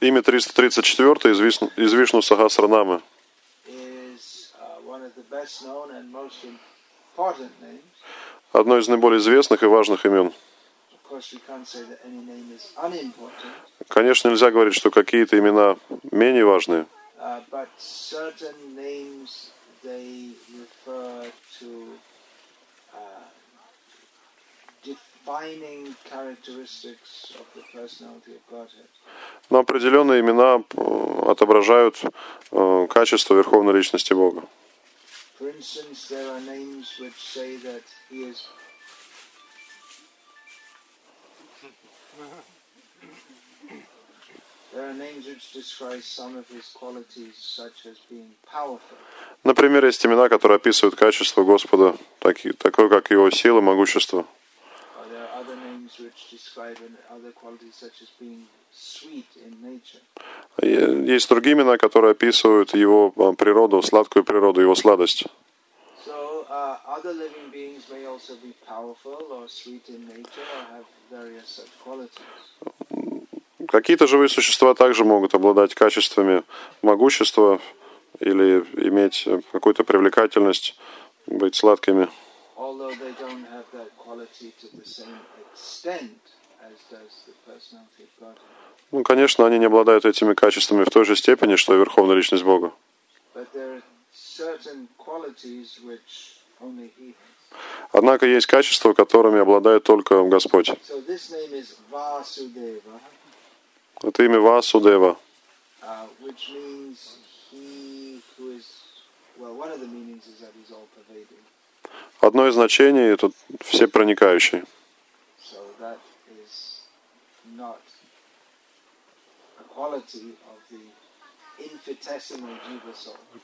Имя 334 из Вишну, из Вишну Сахасранамы. uh, одно из наиболее известных и важных имен. Конечно, нельзя говорить, что какие-то имена менее важные, uh, but certain names they refer to uh, defining characteristics of the personality of Godhead. Но определенные имена э, отображают э, качество Верховной Личности Бога. Например, есть имена, которые описывают качество Господа, таки- такое, как его сила, могущество. Есть другие имена, которые описывают его э, природу, сладкую природу, его сладость. Uh, other living beings may also be powerful or sweet in nature or have various such qualities. Какие-то живые существа также могут обладать качествами могущества или иметь э, какую-то привлекательность, быть сладкими. although they don't have that quality to the same Ну, конечно, они не обладают этими качествами в той же степени, что и Верховная Личность Бога. Однако есть качества, которыми обладает только Господь. Это имя Васудева. uh. Одно из значений — это всепроникающий. So that is not a quality of the.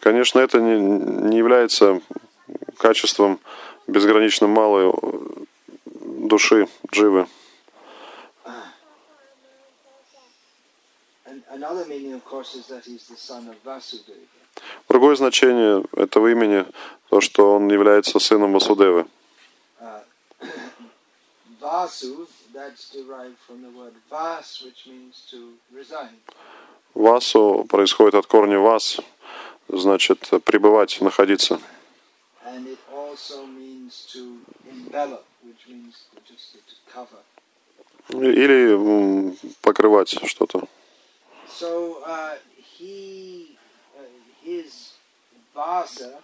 Конечно, это не, не является качеством безгранично малой души Дживы. Другое значение этого имени — то, что он является сыном Васудевы. Uh, Vasu, that's derived from the word vas, which means to reside. Васу происходит от корня вас, значит пребывать, находиться. And it also means to envelop, which means just to cover. Или покрывать что-то. So uh, he, uh, his vasa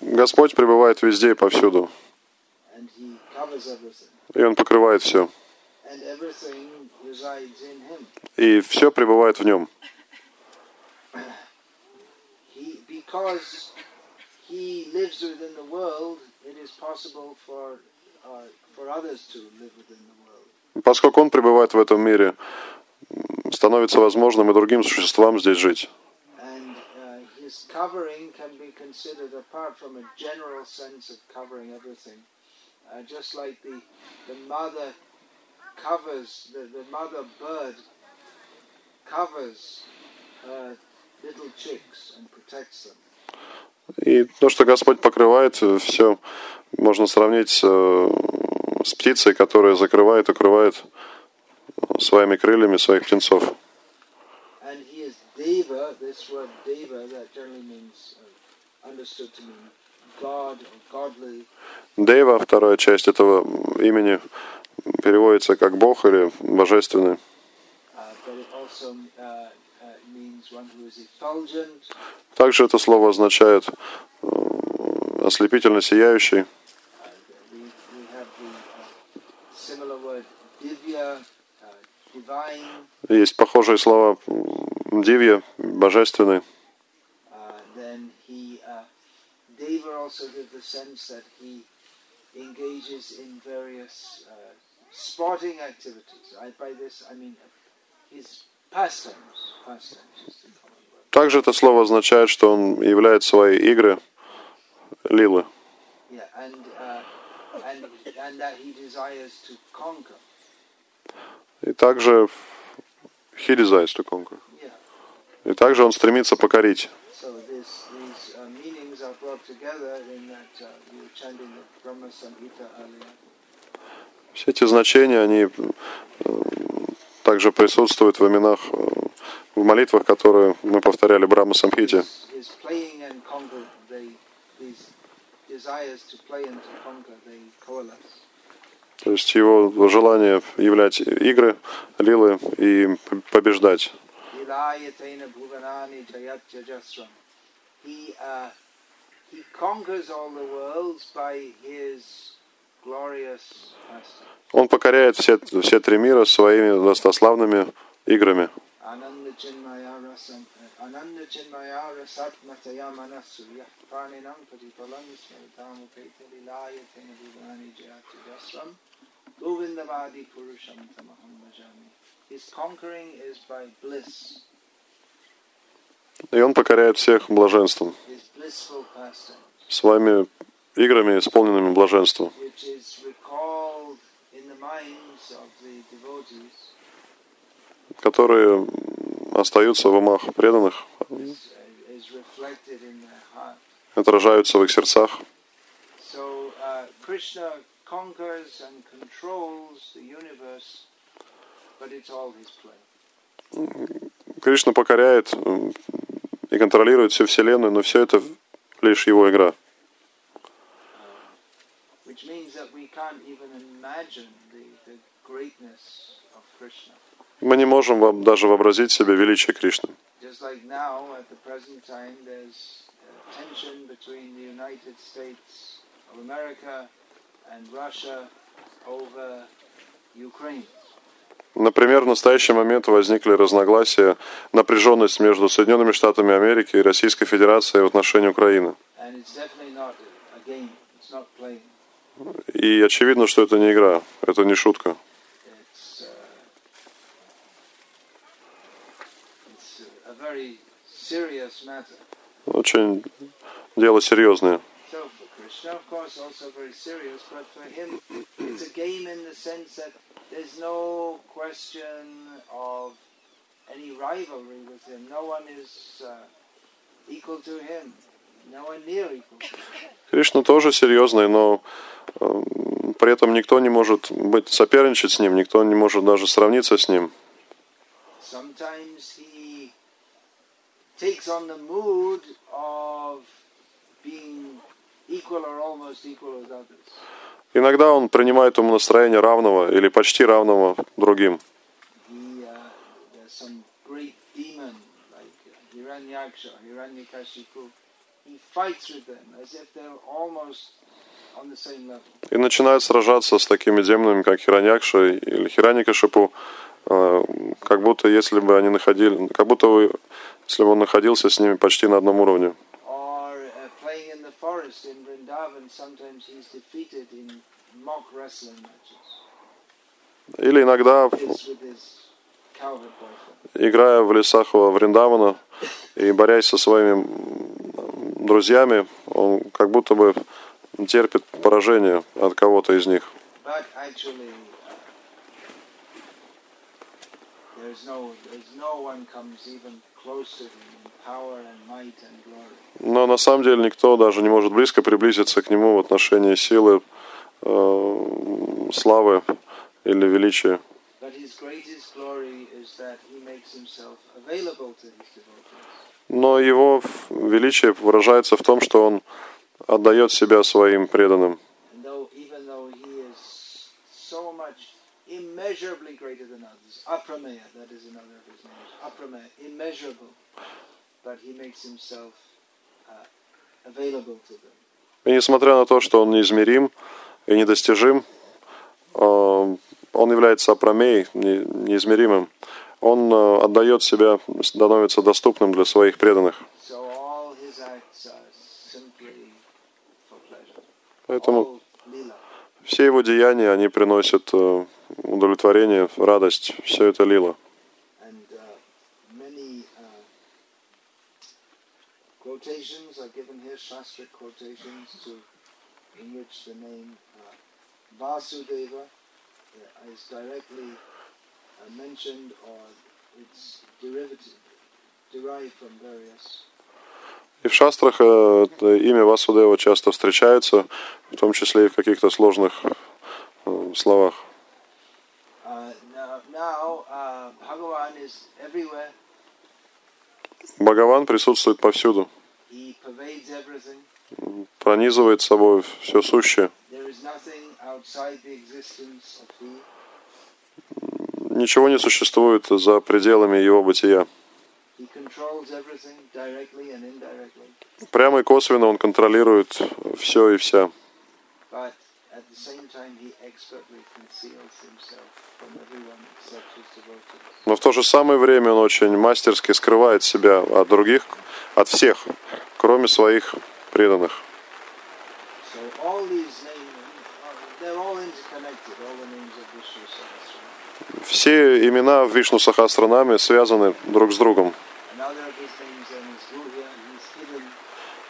Господь пребывает везде и повсюду, и Он покрывает все. И все пребывает в Нем. He, because he lives within the world, it is possible for uh, for others to live within the world. Поскольку Он пребывает в этом мире, становится возможным и другим существам здесь жить. Uh. Uh. И то, что Господь покрывает, все можно сравнить с, э, птицей, которая закрывает, укрывает э, своими крыльями своих птенцов. Uh. Дейва, вторая часть этого имени, переводится как Бог или Божественный. Uh, uh, Также это слово означает э, ослепительно сияющий. Есть похожие слова дивья, божественный. Uh, uh, uh. Также это слово означает, что он являет свои игры лилы. Yeah, and, uh, and, and И также conquer. Yeah. И также он стремится покорить. Uh. Все эти значения, они э, также присутствуют в именах, э, в молитвах, которые мы повторяли Брахма Самхите. Desires to play and to conquer, they coalesce. То есть его желание являть игры, лилы и побеждать. He, uh, he conquers all the worlds by his. Он покоряет все, все три мира своими достославными играми. Govindavadi Purusham Tamaham Bhajami. His conquering is by bliss, И он покоряет всех блаженством, pastime, своими играми, исполненными блаженством, которые остаются в умах преданных, отражаются в их сердцах. Uh, Krishna conquers and controls the universe, but it's all his play. Кришна покоряет и контролирует всю Вселенную, но все это лишь его игра. Which means that we can't even imagine the, the greatness of Krishna. Мы не можем во- даже вообразить себе величие Кришны. Just Например, в настоящий момент возникли разногласия, напряженность между Соединенными Штатами Америки и Российской Федерацией в отношении Украины. И очевидно, что это не игра, это не шутка. Uh. Очень дело серьезное. So for Krishna, of course, also very serious, but for him, it's a game in the sense that there's no question of any rivalry with him. No one is uh, equal to him. No one near equal to him. Кришна тоже серьезный, но э, при этом никто не может быть соперничать с ним, никто не может даже сравниться с ним. Sometimes he takes on the mood of being Иногда он принимает ему настроение равного или почти равного другим. Uh, uh. И начинает сражаться с такими демонами, как Хираньякша или Хираникашипу, э, как будто если бы они находили, как будто бы, если бы он находился с ними почти на одном уровне. Uh, playing in Vrindavan, sometimes he's defeated in mock wrestling matches. Или иногда, играя в лесах во Вриндавана и борясь со своими друзьями, он как будто бы терпит поражение от кого-то из них. But actually, uh, there's no, there's no one comes even close to him in power and might and glory. Но на самом деле никто даже не может близко приблизиться к нему в отношении силы, э, славы или величия. Но его величие выражается в том, что он отдает себя своим преданным. And though, even though he is so much immeasurably greater than others, aprameya, that is another of his names, aprameya, immeasurable, but he makes himself uh, available to them. И несмотря на то, что он неизмерим и недостижим, э, он является апромеей, не- неизмеримым. Он э, отдает себя, становится доступным для своих преданных. So все его деяния, они приносят э, удовлетворение, радость. Все это лила. Uh, uh, uh, uh, uh, mentioned or it's derivative, derived from various И в шастрах э, имя Васудева часто встречается, в том числе и в каких-то сложных э, словах. Uh, uh. Бхагаван присутствует повсюду, пронизывает собой все сущее. Ничего не существует за пределами его бытия. Прямо и косвенно он контролирует все и вся. Но в то же самое время он очень мастерски скрывает себя от других, от всех, кроме своих преданных. Все имена в Вишну Сахасранаме связаны друг с другом.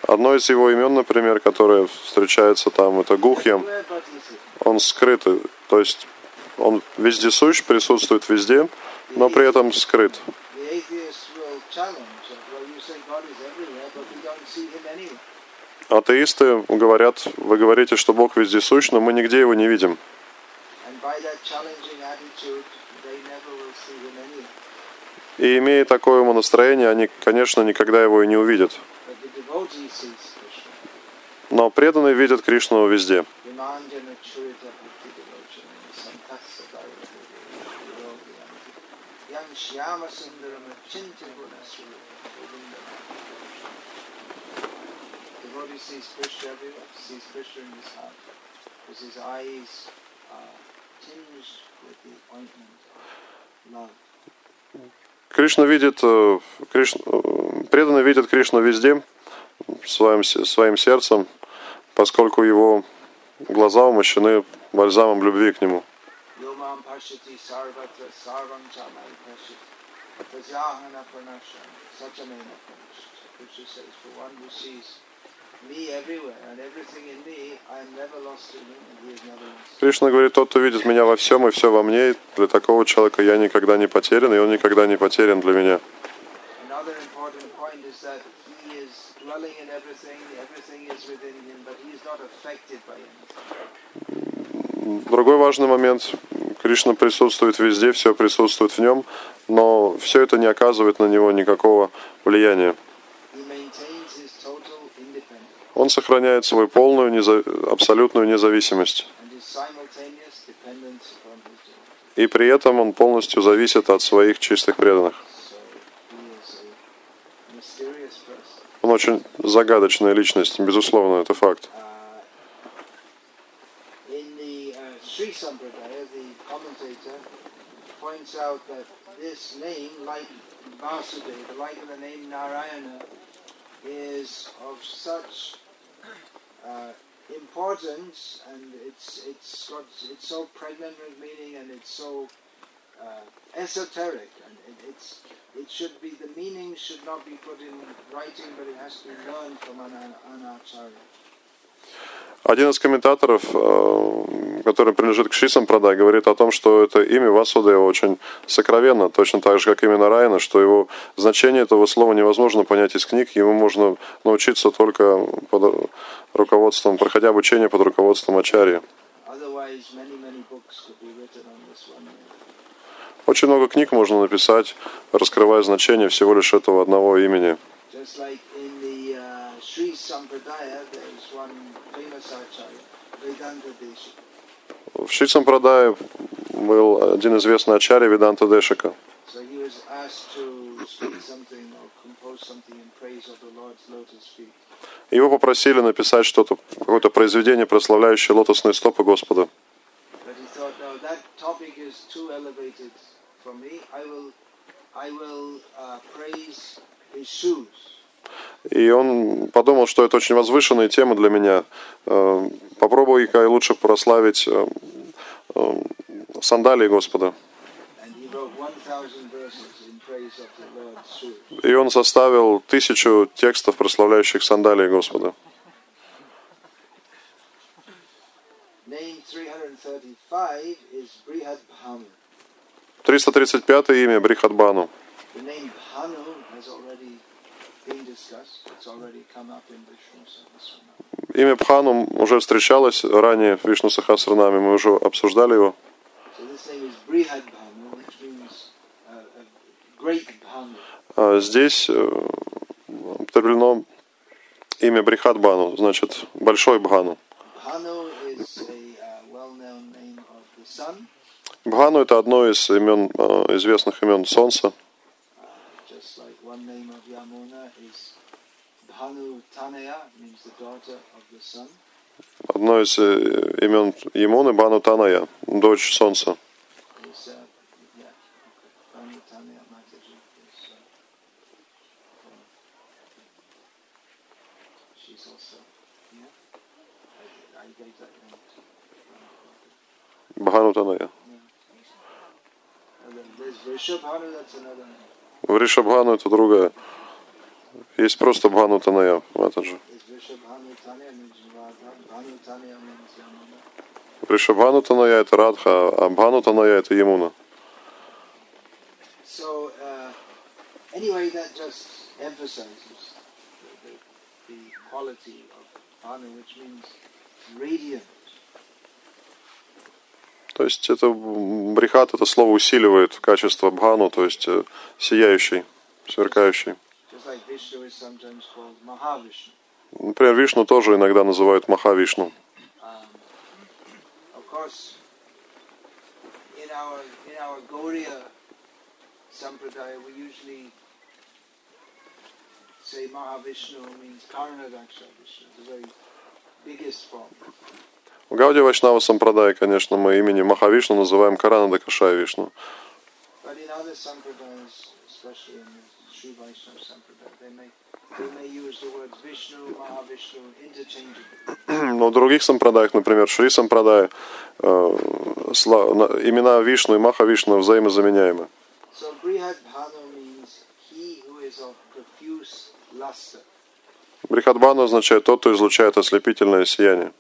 Одно из его имен, например, которое встречается там, это Гухьям. Он скрыт, то есть он вездесущ, присутствует везде, но при этом скрыт. Атеисты говорят, вы говорите, что Бог вездесущ, но мы нигде его не видим. And by that challenging attitude, they never will see him anywhere. И имея такое умонастроение, они, конечно, никогда его и не увидят. Но преданные видят Кришну везде. Кришна видит, э, Кришна, э, преданные видят Кришну везде, своим, своим сердцем, поскольку его глаза умощены бальзамом любви к нему. Prajahana Pranasham Sachamena Pranasham Krishna says, for one who sees Кришна говорит, тот, кто видит меня во всем и все во мне, для такого человека я никогда не потерян, и он никогда не потерян для меня. Другой важный момент. Кришна присутствует везде, все присутствует в нем, но все это не оказывает на него никакого влияния. He maintains his total independence Он сохраняет свою полную, абсолютную независимость. И при этом он полностью зависит от своих чистых преданных. Он очень загадочная личность, безусловно, это факт. Uh, uh, is of such uh, importance, and it's it's got it's so pregnant with meaning, and it's so uh, esoteric, and it, it's it should be the meaning should not be put in writing, but it has to be learned from an, an acharya. Один из комментаторов, э, который принадлежит к Шисам Прадай, говорит о том, что это имя Васудева очень сокровенно, точно так же, как имя Нараяна, что его значение этого слова невозможно понять из книг, ему можно научиться только под руководством, проходя обучение под руководством Ачарьи. Очень много книг можно написать, раскрывая значение всего лишь этого одного имени. Just like in Sri Sampradaya, there's one famous acharya, Vedanta Deshika. В Шисам Прадае был один известный Ачарья Веданта Дешика. Его попросили написать что-то, какое-то произведение, прославляющее лотосные стопы Господа. I will, I will uh, praise his shoes. И он подумал, что это очень возвышенная тема для меня. Э, Попробуй-ка лучше прославить э, э, сандалии Господа. And he wrote 1,000 verses in praise of the Lord's shoes. И он составил тысячу текстов, прославляющих сандалии Господа. Name 335 is Brihad Bhanu. 335 имя Брихадбану. The name Bhanu has already Имя Бхану уже встречалось ранее в Вишну Сахасранаме, мы уже обсуждали его. Uh. А здесь э, употреблено имя Брихат Бхану, значит, большой Бхану. Uh, Бхану это одно из имен, э, известных имен Солнца. Uh, one name of Yamuna is Bhanu Tanaya, means the daughter of the sun. Одно из э, имен Емуны Бхану Таная, дочь Солнца. Uh, uh, uh, Бхану Таная. There's Vrishabhanu, that's another name. Вришабхану это другая. Есть просто Бхану Таная, Tanya means Yamuna. Вришабхану Таная это Радха, а Бхану Таная это Емуна. So, uh, anyway, that just emphasizes the, the quality of Bhanu, which means radiant. То есть это брихат, это слово усиливает качество Бхану, то есть э, сияющий, сверкающий. Например, Вишну тоже иногда называют Махавишну. Um, say Mahavishnu means Karanadaksha Vishnu, the very biggest form. Гауди Вайшнава Сампрадай, конечно, мы имени Махавишну называем Каранада Кашай Вишну. Но в других сампрадаях, например, Шри Сампрадай, э, имена Вишну и Махавишну взаимозаменяемы. So Брихадбану означает тот, кто излучает ослепительное сияние.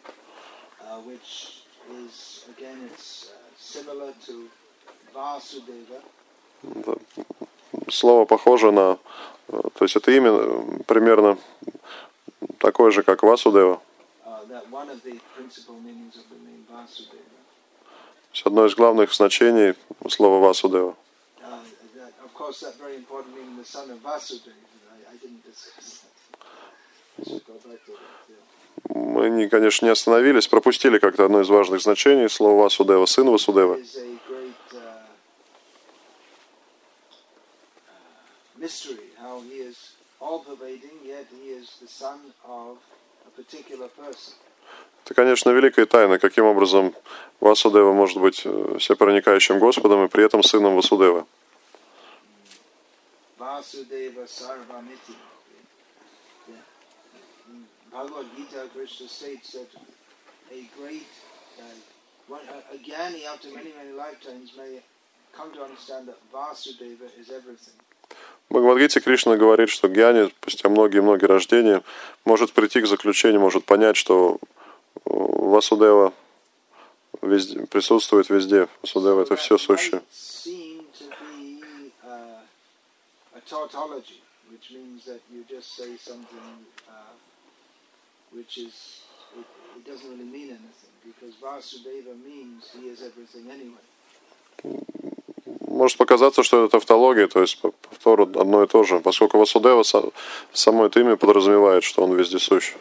uh, which is again it's uh, similar to Vasudeva, Это Слово похоже на... э, То есть это имя э, примерно такое же, как Васудева. uh, that one of the principal meanings of the name Vasudeva. То есть одно из главных значений слова Васудева. Uh, не, конечно, не остановились, пропустили как-то одно из важных значений слова Васудева, сын Васудева. uh, uh. Это, конечно, великая тайна, каким образом Васудева может быть э, всепроникающим Господом и при этом сыном Васудева. Vasudeva Sarvamiti. Bhagavad Gita, Krishna states that a great, uh, one, a, a Gyani after many, many lifetimes may come to understand that Vasudeva is everything. В Бхагавадгите Кришна говорит, что Гьяни, спустя многие-многие рождения, может прийти к заключению, может понять, что э, Васудева везде, присутствует везде. Васудева – это все сущее. might seem to be uh, a tautology, which means that you just say something uh, which is, it, it doesn't really mean anything, because Vasudeva means he is everything anyway. Может показаться, что это тавтология, то есть по- повтору одно и то же, поскольку Васудева са- само это имя подразумевает, что он вездесущ.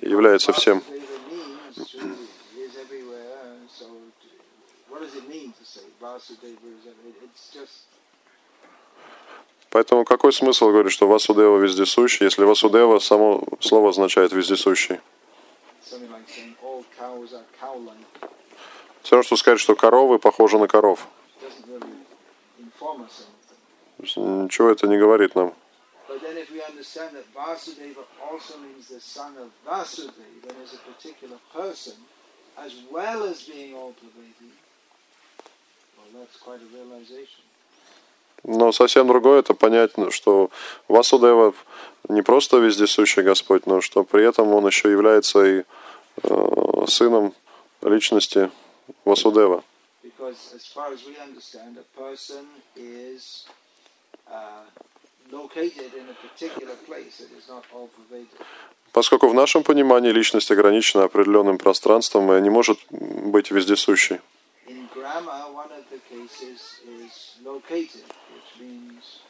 Является всем. Vasudeva means to, is everywhere, so t- what does it mean to say Vasudeva is everywhere? It's just Поэтому какой смысл говорить, что Васудева вездесущий, если Васудева само слово означает вездесущий? Все равно, что сказать, что коровы похожи на коров. Ничего это не говорит нам. As well as being all pervading, well, that's quite a realization. Но совсем другое это понять, ну, что Васудева не просто вездесущий Господь, но что при этом он еще является и э, сыном личности Васудева. Uh. Поскольку в нашем понимании личность ограничена определенным пространством и не может быть вездесущей. In grammar, one of the cases is located, which means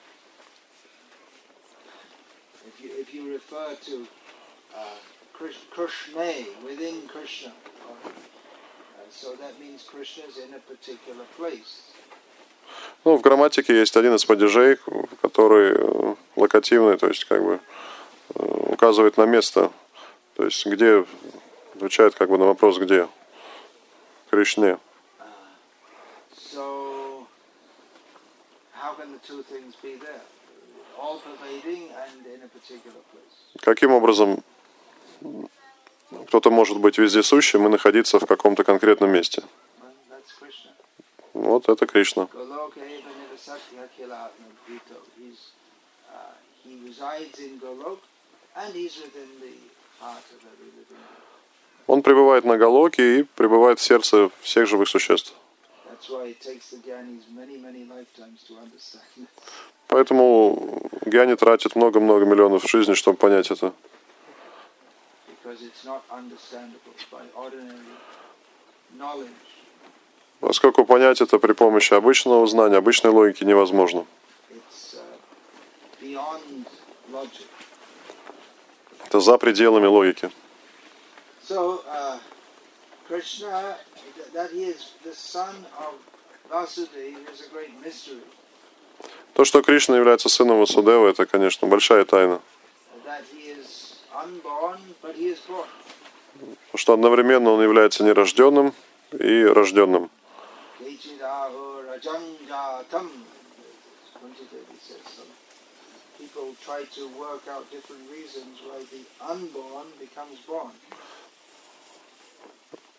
if you, if you refer to uh, Krish- Krishna within Krishna, or, uh, so that means Krishna is in a particular place. Ну, в грамматике есть один из падежей, который э, локативный, то есть как бы э, указывает на место, то есть где, отвечает как бы на вопрос где. Кришне. So, how can the two things be there? All pervading and in a particular place. Каким образом кто-то может быть вездесущим и находиться в каком-то конкретном месте? Вот это Кришна. Uh. Он пребывает на Галоке и пребывает в сердце всех живых существ. Поэтому Гьяни тратит много-много миллионов жизней, чтобы понять это. Поскольку понять это при помощи обычного знания, обычной логики невозможно. Uh. Это за пределами логики. So, uh, Krishna, th- that he is the son of Vasudeva is a great mystery. То, что Кришна является сыном Васудева, это, конечно, большая тайна. Потому что одновременно он является нерожденным и рожденным.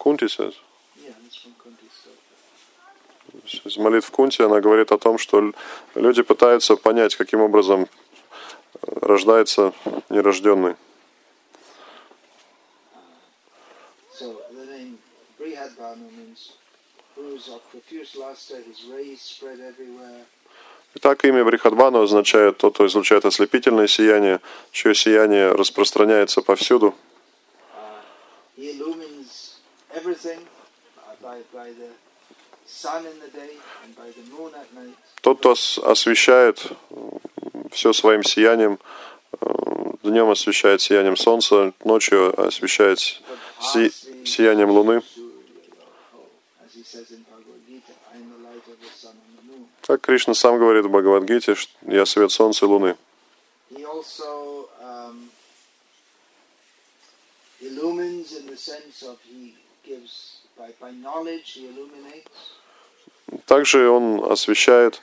Кунти says. Из молитв Кунти она говорит о том, что люди пытаются понять, каким образом э, рождается нерожденный. So the name Brihadbanu means whose of profuse luster, his rays spread everywhere. Итак, имя Брихадбану означает тот, кто излучает ослепительное сияние, чье сияние распространяется повсюду. Uh, Тот, кто ос- освещает все своим сиянием, днем освещает сиянием солнца, ночью освещает си- сиянием луны. Как Кришна сам говорит в Бхагавадгите, я свет солнца и луны. He um. Также он освещает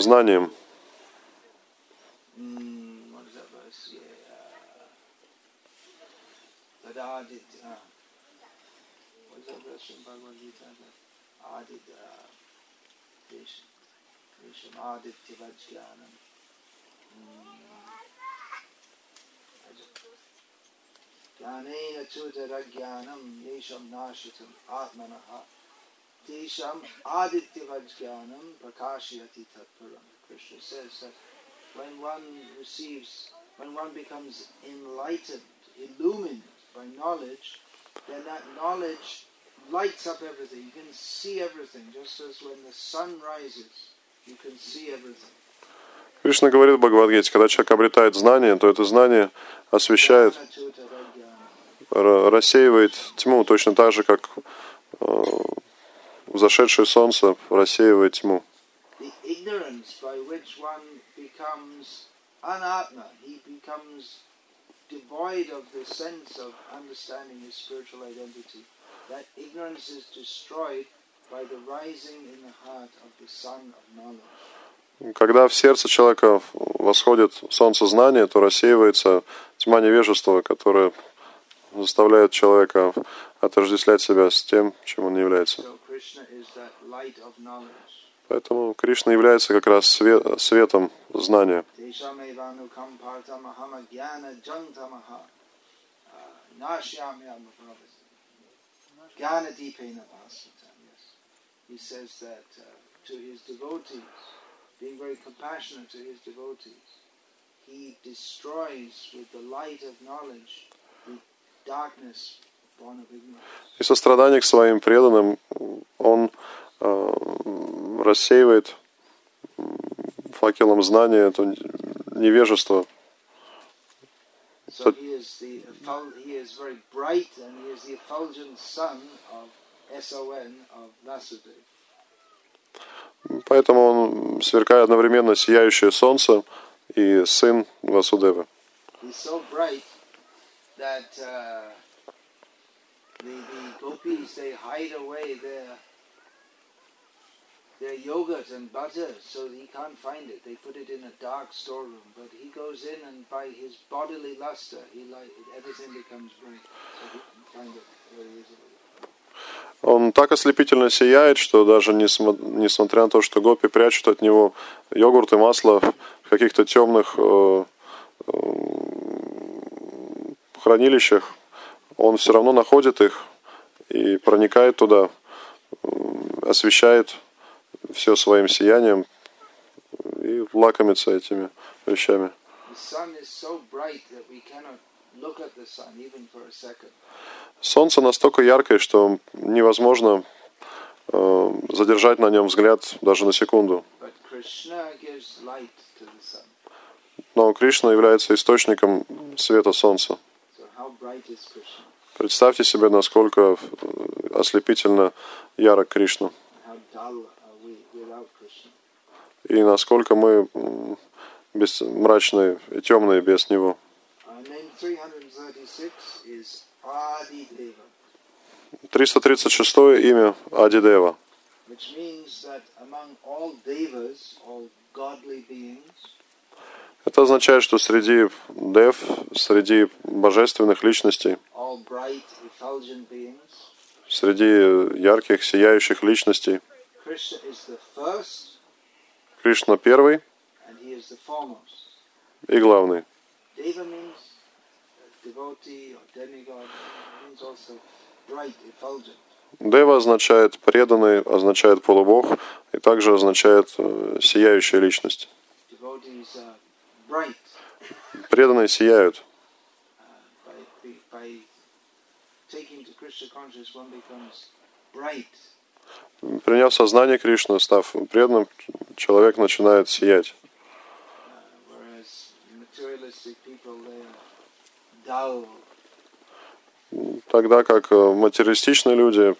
знанием. Mm, that verse? Yeah. But Adit, uh, what is that verse from Bhagavad Gita? Adit, uh, Vish- Visham Aditya Vajjanam. Jnanena Chutarajnanam Yesham Nashitam Atmanaha Tesham Aditya Vajjanam Prakashayati Tatparam. Krishna says that when one receives, when one becomes enlightened, illumined by knowledge, then that knowledge lights up everything. You can see everything, just as when the sun rises, you can see everything. Кришна говорит в Бхагавадгите, когда человек обретает знание, то это знание освещает, рассеивает тьму, точно так же, как э, взошедшее солнце рассеивает тьму. Когда в сердце человека восходит солнце знания, то рассеивается тьма невежества, которая заставляет человека отождествлять себя с тем, чем он не является. Поэтому Кришна является как раз све- светом знания. Teshamevanukam partamahama jnana jantamaha nashyamyama Jnana dipena pasatam, yes. He says that uh, to his devotees, being very compassionate to his devotees, he destroys with the light of knowledge the darkness born of ignorance. И сострадание к своим преданным он э, рассеивает факелом знания это невежество. So But- he is the efful- he is very bright and he is the effulgent son of S-O-N of Vasudeva. Поэтому он сверкает одновременно сияющее солнце и сын Васудевы. He's so bright that uh, the, the gopis they hide away their their yogurt and butter so he can't find it. They put it in a dark storeroom, but he goes in and by his bodily luster, he like everything becomes bright, so he can find it very easily. Он так ослепительно сияет, что даже несмо- несмотря на то, что гопи прячут от него йогурт и масло в каких-то темных э, э, хранилищах, он все равно находит их и проникает туда, освещает все своим сиянием и лакомится этими вещами. Солнце настолько яркое, что невозможно э, задержать на нем взгляд даже на секунду. Но Кришна является источником света солнца. Представьте себе, насколько э, ослепительно ярок Кришна. И насколько мы без, мрачные и темные без Него. Our name 336 is Adi Deva, 336 имя Адидева, Это означает, что среди дев, среди божественных личностей, среди ярких, сияющих личностей, Кришна первый и главный. Дева означает преданный, означает полубог и также означает э, сияющая личность. Преданные сияют. uh, by, by taking to Krishna consciousness, one becomes bright. Приняв сознание Кришны, став преданным, человек начинает сиять. Uh, Тогда как э, материалистичные люди,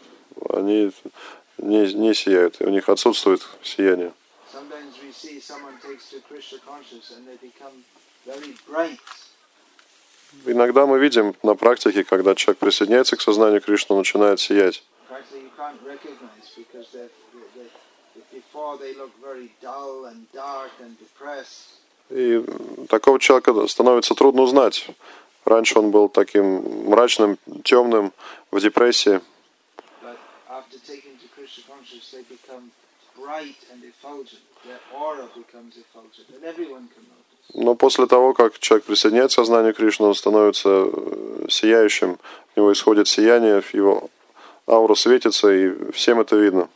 они не, не сияют, у них отсутствует сияние. Sometimes we see someone takes to Krishna consciousness and they become very bright. Иногда мы видим на практике, когда человек присоединяется к сознанию Кришны, он начинает сиять. И такого человека становится трудно узнать. Раньше он был таким мрачным, темным, в депрессии. Bright and effulgent. Their aura becomes effulgent, and everyone can notice. Но после того, как человек присоединяется к сознанию Кришны, он становится э, сияющим, у него исходит сияние, его аура светится, и всем это видно.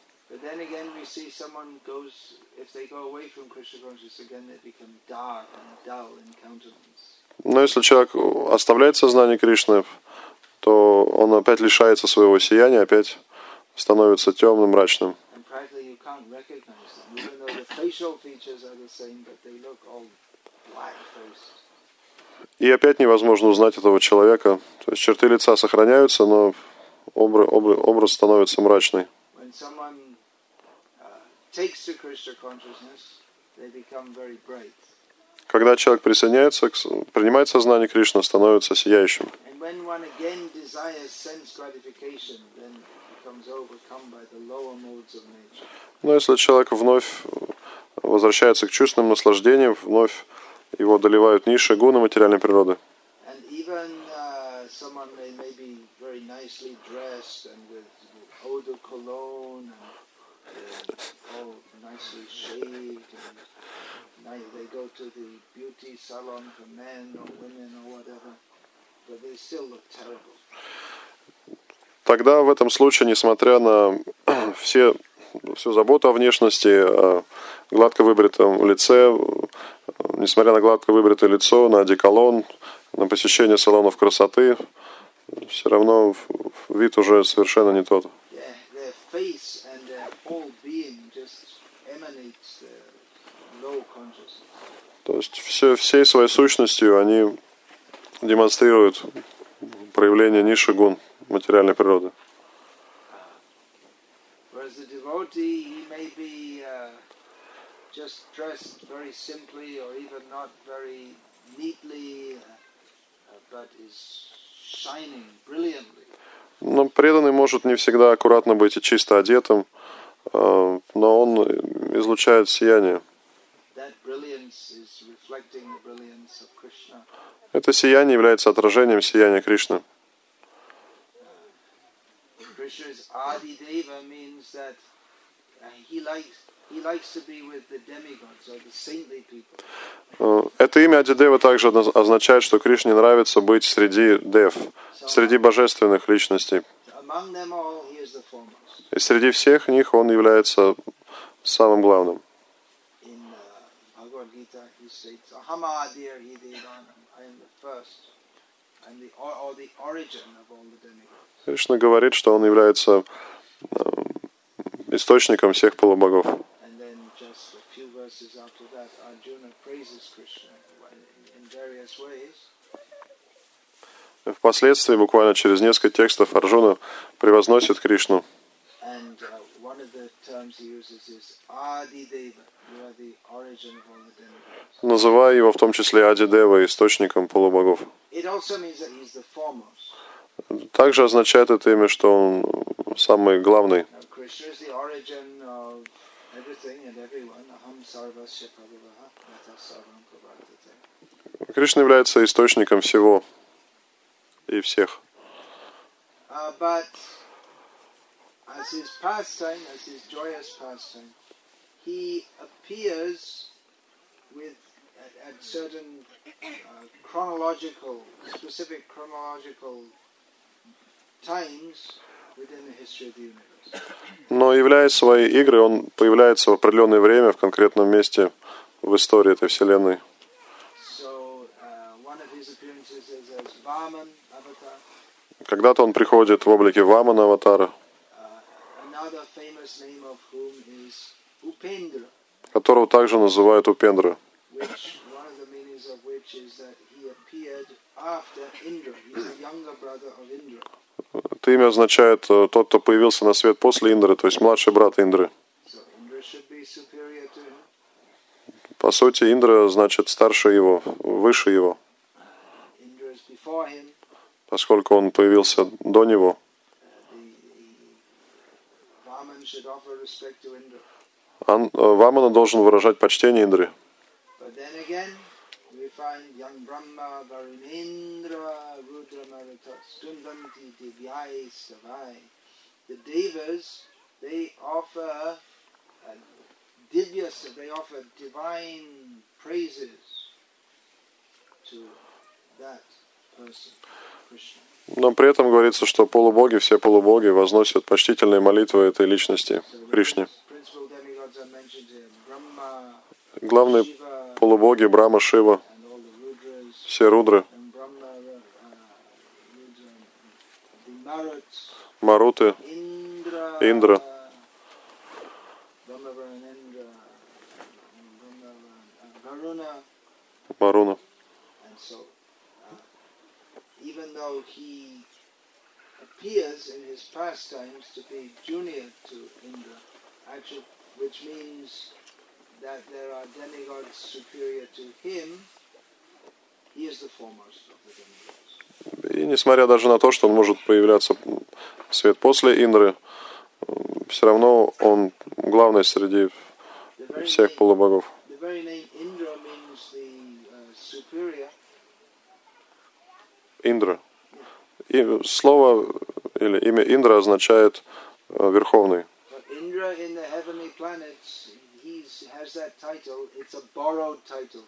Но если человек оставляет сознание Кришны, то он опять лишается своего сияния, опять становится темным, мрачным. И опять невозможно узнать этого человека. То есть черты лица сохраняются, но образ, образ становится мрачный. Uh. Когда человек присоединяется, принимает сознание Кришны, становится сияющим. Но если человек вновь возвращается к чувственным наслаждениям, вновь его доливают низшие гуны материальной природы. Uh, uh. Тогда в этом случае, несмотря на все всю заботу о внешности, о гладко выбритом лице, несмотря на гладко выбритое лицо, на одеколон, на посещение салонов красоты, все равно вид уже совершенно не тот. То есть все, всей своей сущностью они демонстрируют проявление низших гун материальной природы. Whereas the devotee, he may be uh, just dressed very simply or even not very neatly, uh, uh, but is shining brilliantly. Но преданный может не всегда аккуратно быть и чисто одетым, э, но он излучает сияние. That brilliance is reflecting the brilliance of Krishna. Это сияние является отражением сияния Кришны. Krishna's Adi Deva means that uh, he likes Э, Это имя Адидева также означает, что Кришне нравится быть среди дев, среди божественных личностей. И среди всех них он является самым главным. In uh. Кришна говорит, что он является э, источником всех полубогов. Just a few verses after that, Arjuna praises Krishna in, various ways. Впоследствии, буквально через несколько текстов, Арджуна превозносит Кришну. Uh, называя его в том числе Адидева источником полубогов. Также означает это имя, что он самый главный. Now, Krishna is the origin of everything and everyone. Aham sarvasya prabhavaha yata sarvam pravartate. Кришна является источником всего и всех. Uh, but as his pastime, as his joyous pastime, he appears with at, at certain uh, chronological, specific chronological times within the history of the universe. Но являя свои игры, он появляется в определенное время, в конкретном месте в истории этой вселенной. Uh. Когда-то он приходит в облике Вамана аватара, Uh, которого также называют Упендра. Это имя означает э, тот, кто появился на свет после Индры, то есть младший брат Индры. По сути, Индра значит старше его, выше его, поскольку он появился до него. Э, Вамана должен выражать почтение Индры. Find young Brahma, Varunendra, Rudra Marita, Stundanti, Divyai, Savai. The Devas, they offer uh, divya, they offer divine praises to that person, Krishna. Но при этом говорится, что полубоги, все полубоги возносят почтительные молитвы этой личности, Кришне. Главные полубоги Брама, Шива, and all the Rudras, все рудры, uh, Маруты, uh, Varuna, Маруна. uh, which means that there are demigods superior to him, he is the foremost of the demigods. И несмотря даже на то, что он может появляться свет после Индры, все равно он главный среди всех полубогов. Индра. И слово или имя Индра означает э, верховный. in planets, title.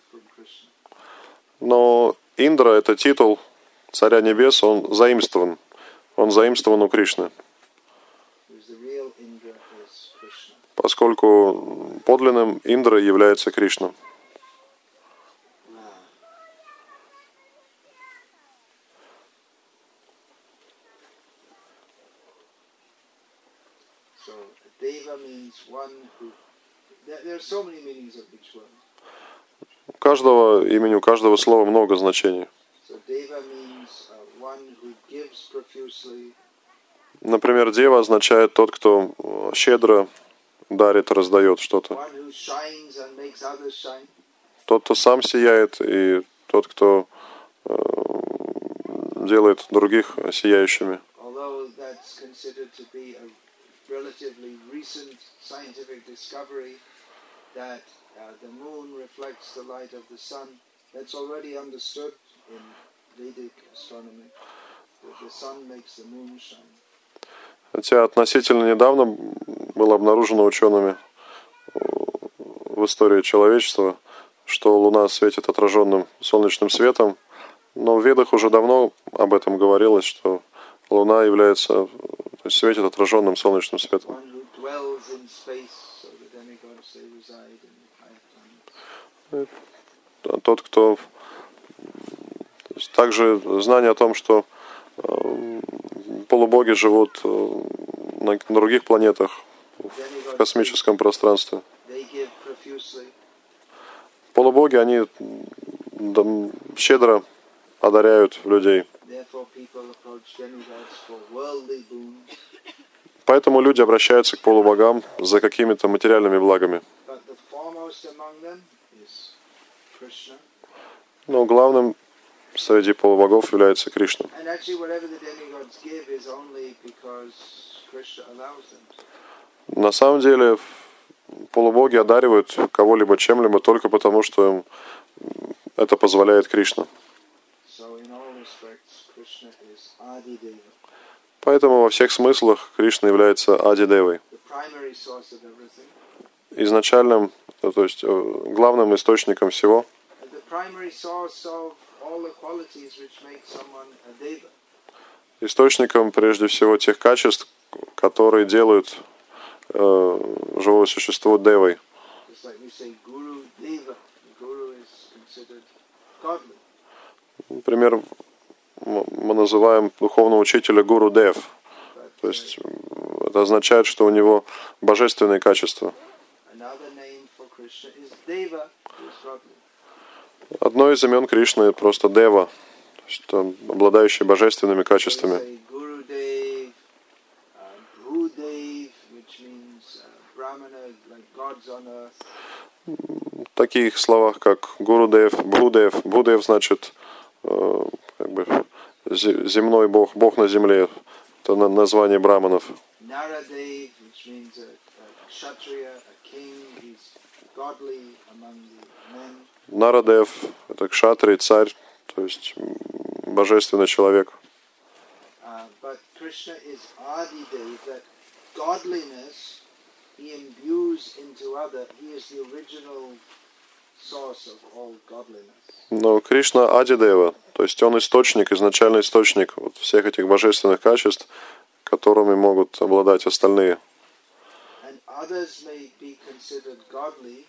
Но Индра это титул царя небес, он заимствован. Он заимствован у Кришны. Поскольку подлинным Индрой является Кришна. There are so many meanings of each word. У каждого имени, у каждого слова много значений. Uh, Например, Дева означает тот, кто э, щедро дарит, раздает что-то. Тот, кто сам сияет, и тот, кто э, делает других сияющими. Relatively recent scientific discovery that uh, the moon reflects the light of the sun, that's already understood in Vedic astronomy. That the sun makes the moon shine. Хотя относительно недавно было обнаружено учеными э, в истории человечества, что Луна светит отраженным солнечным светом, но в Ведах уже давно об этом говорилось, что Луна является, то есть светит отраженным солнечным светом. One who dwells in space, so the demigods they reside in higher planets. А Тот, кто... также знание о том, что э, полубоги живут э, на, других планетах в космическом пространстве. Полубоги, они щедро одаряют людей. Поэтому люди обращаются к полубогам за какими-то материальными благами. But the foremost among them is Krishna. Но главным среди полубогов является Кришна. На самом деле полубоги одаривают кого-либо чем-либо только потому, что им это позволяет Кришна. Поэтому во всех смыслах Кришна является Ади-девой. Изначальным, э, то есть э, главным источником всего, источником прежде всего тех качеств, которые делают э, живое существо девой. Например, мы называем духовного учителя Гуру Дев. То есть это означает, что у него божественные качества. Одно из имен Кришны просто Дева, то есть это обладающий божественными качествами. uh, uh. В таких словах, как Гурудев, Бхудев. Бхудев значит э, как бы зе- земной бог, бог на земле. Это на- название браманов. Naradev, Нарадев – это кшатри, царь, то есть божественный человек. Uh. Но Кришна Адидева, то есть он источник, изначальный источник вот всех этих божественных качеств, которыми могут обладать остальные. And others may be considered godly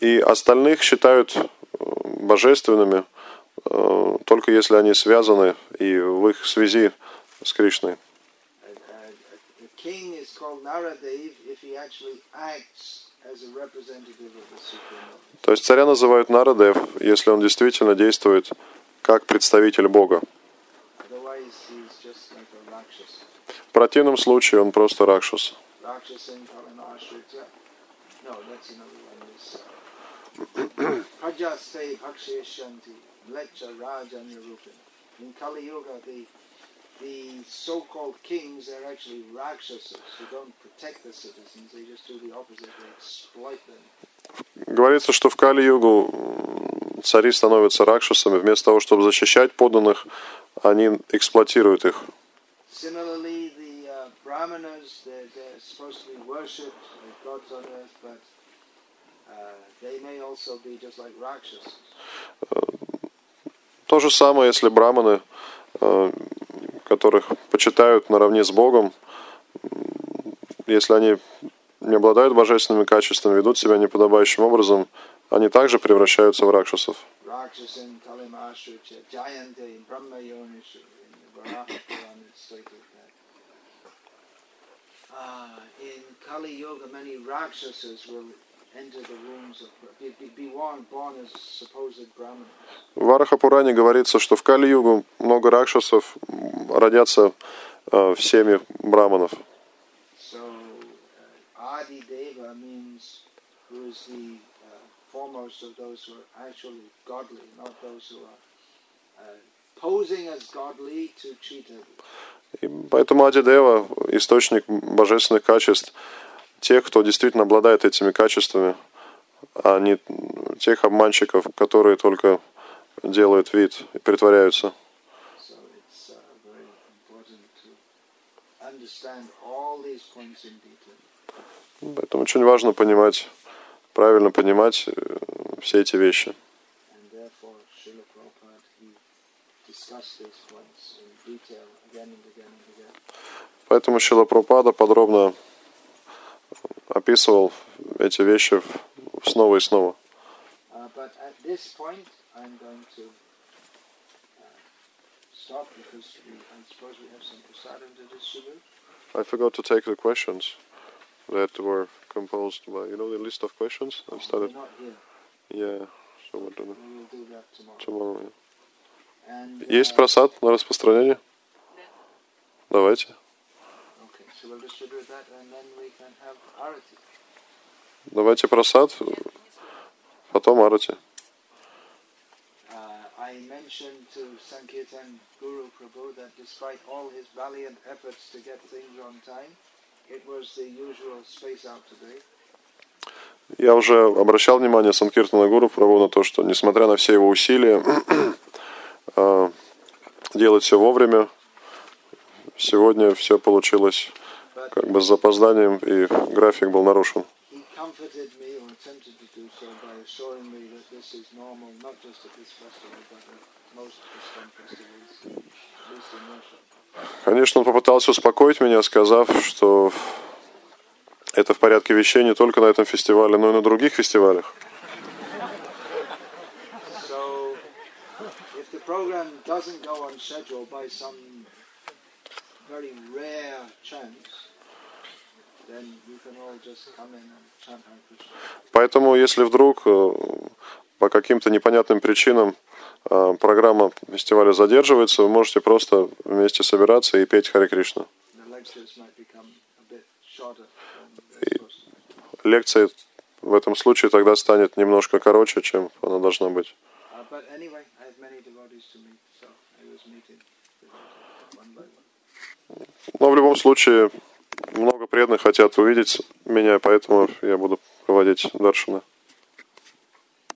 И остальных считают э, божественными э, только если они связаны и в их связи с Кришной. То есть царя называют Нарадев, если он действительно действует как представитель Бога. В противном случае он просто Ракшас. Kalanashrita. No, that's another one. This Prajaste Bhaksheshanti Lecha Rajanya Rupin. In Kali Yuga, the the so-called kings are actually Rakshasas who don't protect the citizens. They just do the opposite. They exploit them. Говорится, что в Кали-югу цари становятся Ракшасами. Вместо того, чтобы защищать подданных, они эксплуатируют их. Similarly, uh, Brahmanas, they're, they're supposed to be worshipped like gods on earth, but uh. То же самое, если браманы, э, которых почитают наравне с Богом, если они не обладают божественными качествами, ведут себя неподобающим образом, они также превращаются в ракшасов. Rakshasam Kalimashrita Jayante Brahma Yonishu in the Varaha Purana it's stated that uh, in Kali Yoga many Rakshasas will enter the wombs of be, be, be born, born as supposed Brahmanas. В Вараха Пуране говорится, что в Кали-югу много ракшасов родятся э, в семье браманов. И поэтому Адидева – источник божественных качеств тех, кто действительно обладает этими качествами, а не тех обманщиков, которые только делают вид и притворяются. Поэтому очень важно понимать, правильно понимать э, все эти вещи. Поэтому Шила Прупада подробно описывал эти вещи снова и снова. Uh, uh, I forgot to take the questions that were composed by, you know, the list of questions I started. Yeah, so we'll do that tomorrow. tomorrow. yeah. Есть uh, просад на распространение? Давайте. Давайте просад, потом арати. Uh, I mentioned to Sankirtan Guru Prabhu that despite all his valiant efforts to get things on time, it was the usual space out today. Я уже обращал внимание Санкиртана Гуру Прабhu на то, что несмотря на все его усилия а, делать все вовремя, сегодня все получилось как бы с запозданием, и график был нарушен. Конечно, он попытался успокоить меня, сказав, что это в порядке вещей не только на этом фестивале, но и на других фестивалях. So, if the program doesn't go on schedule by some very rare chance, then you can all just come in and chant Hare Krishna. Поэтому, если вдруг э, по каким-то непонятным причинам э, программа фестиваля задерживается, вы можете просто вместе собираться и петь Харе Кришна. Лекция в этом случае тогда станет немножко короче, чем она должна быть. Но в любом случае много преданных хотят увидеть меня, поэтому я буду проводить даршины.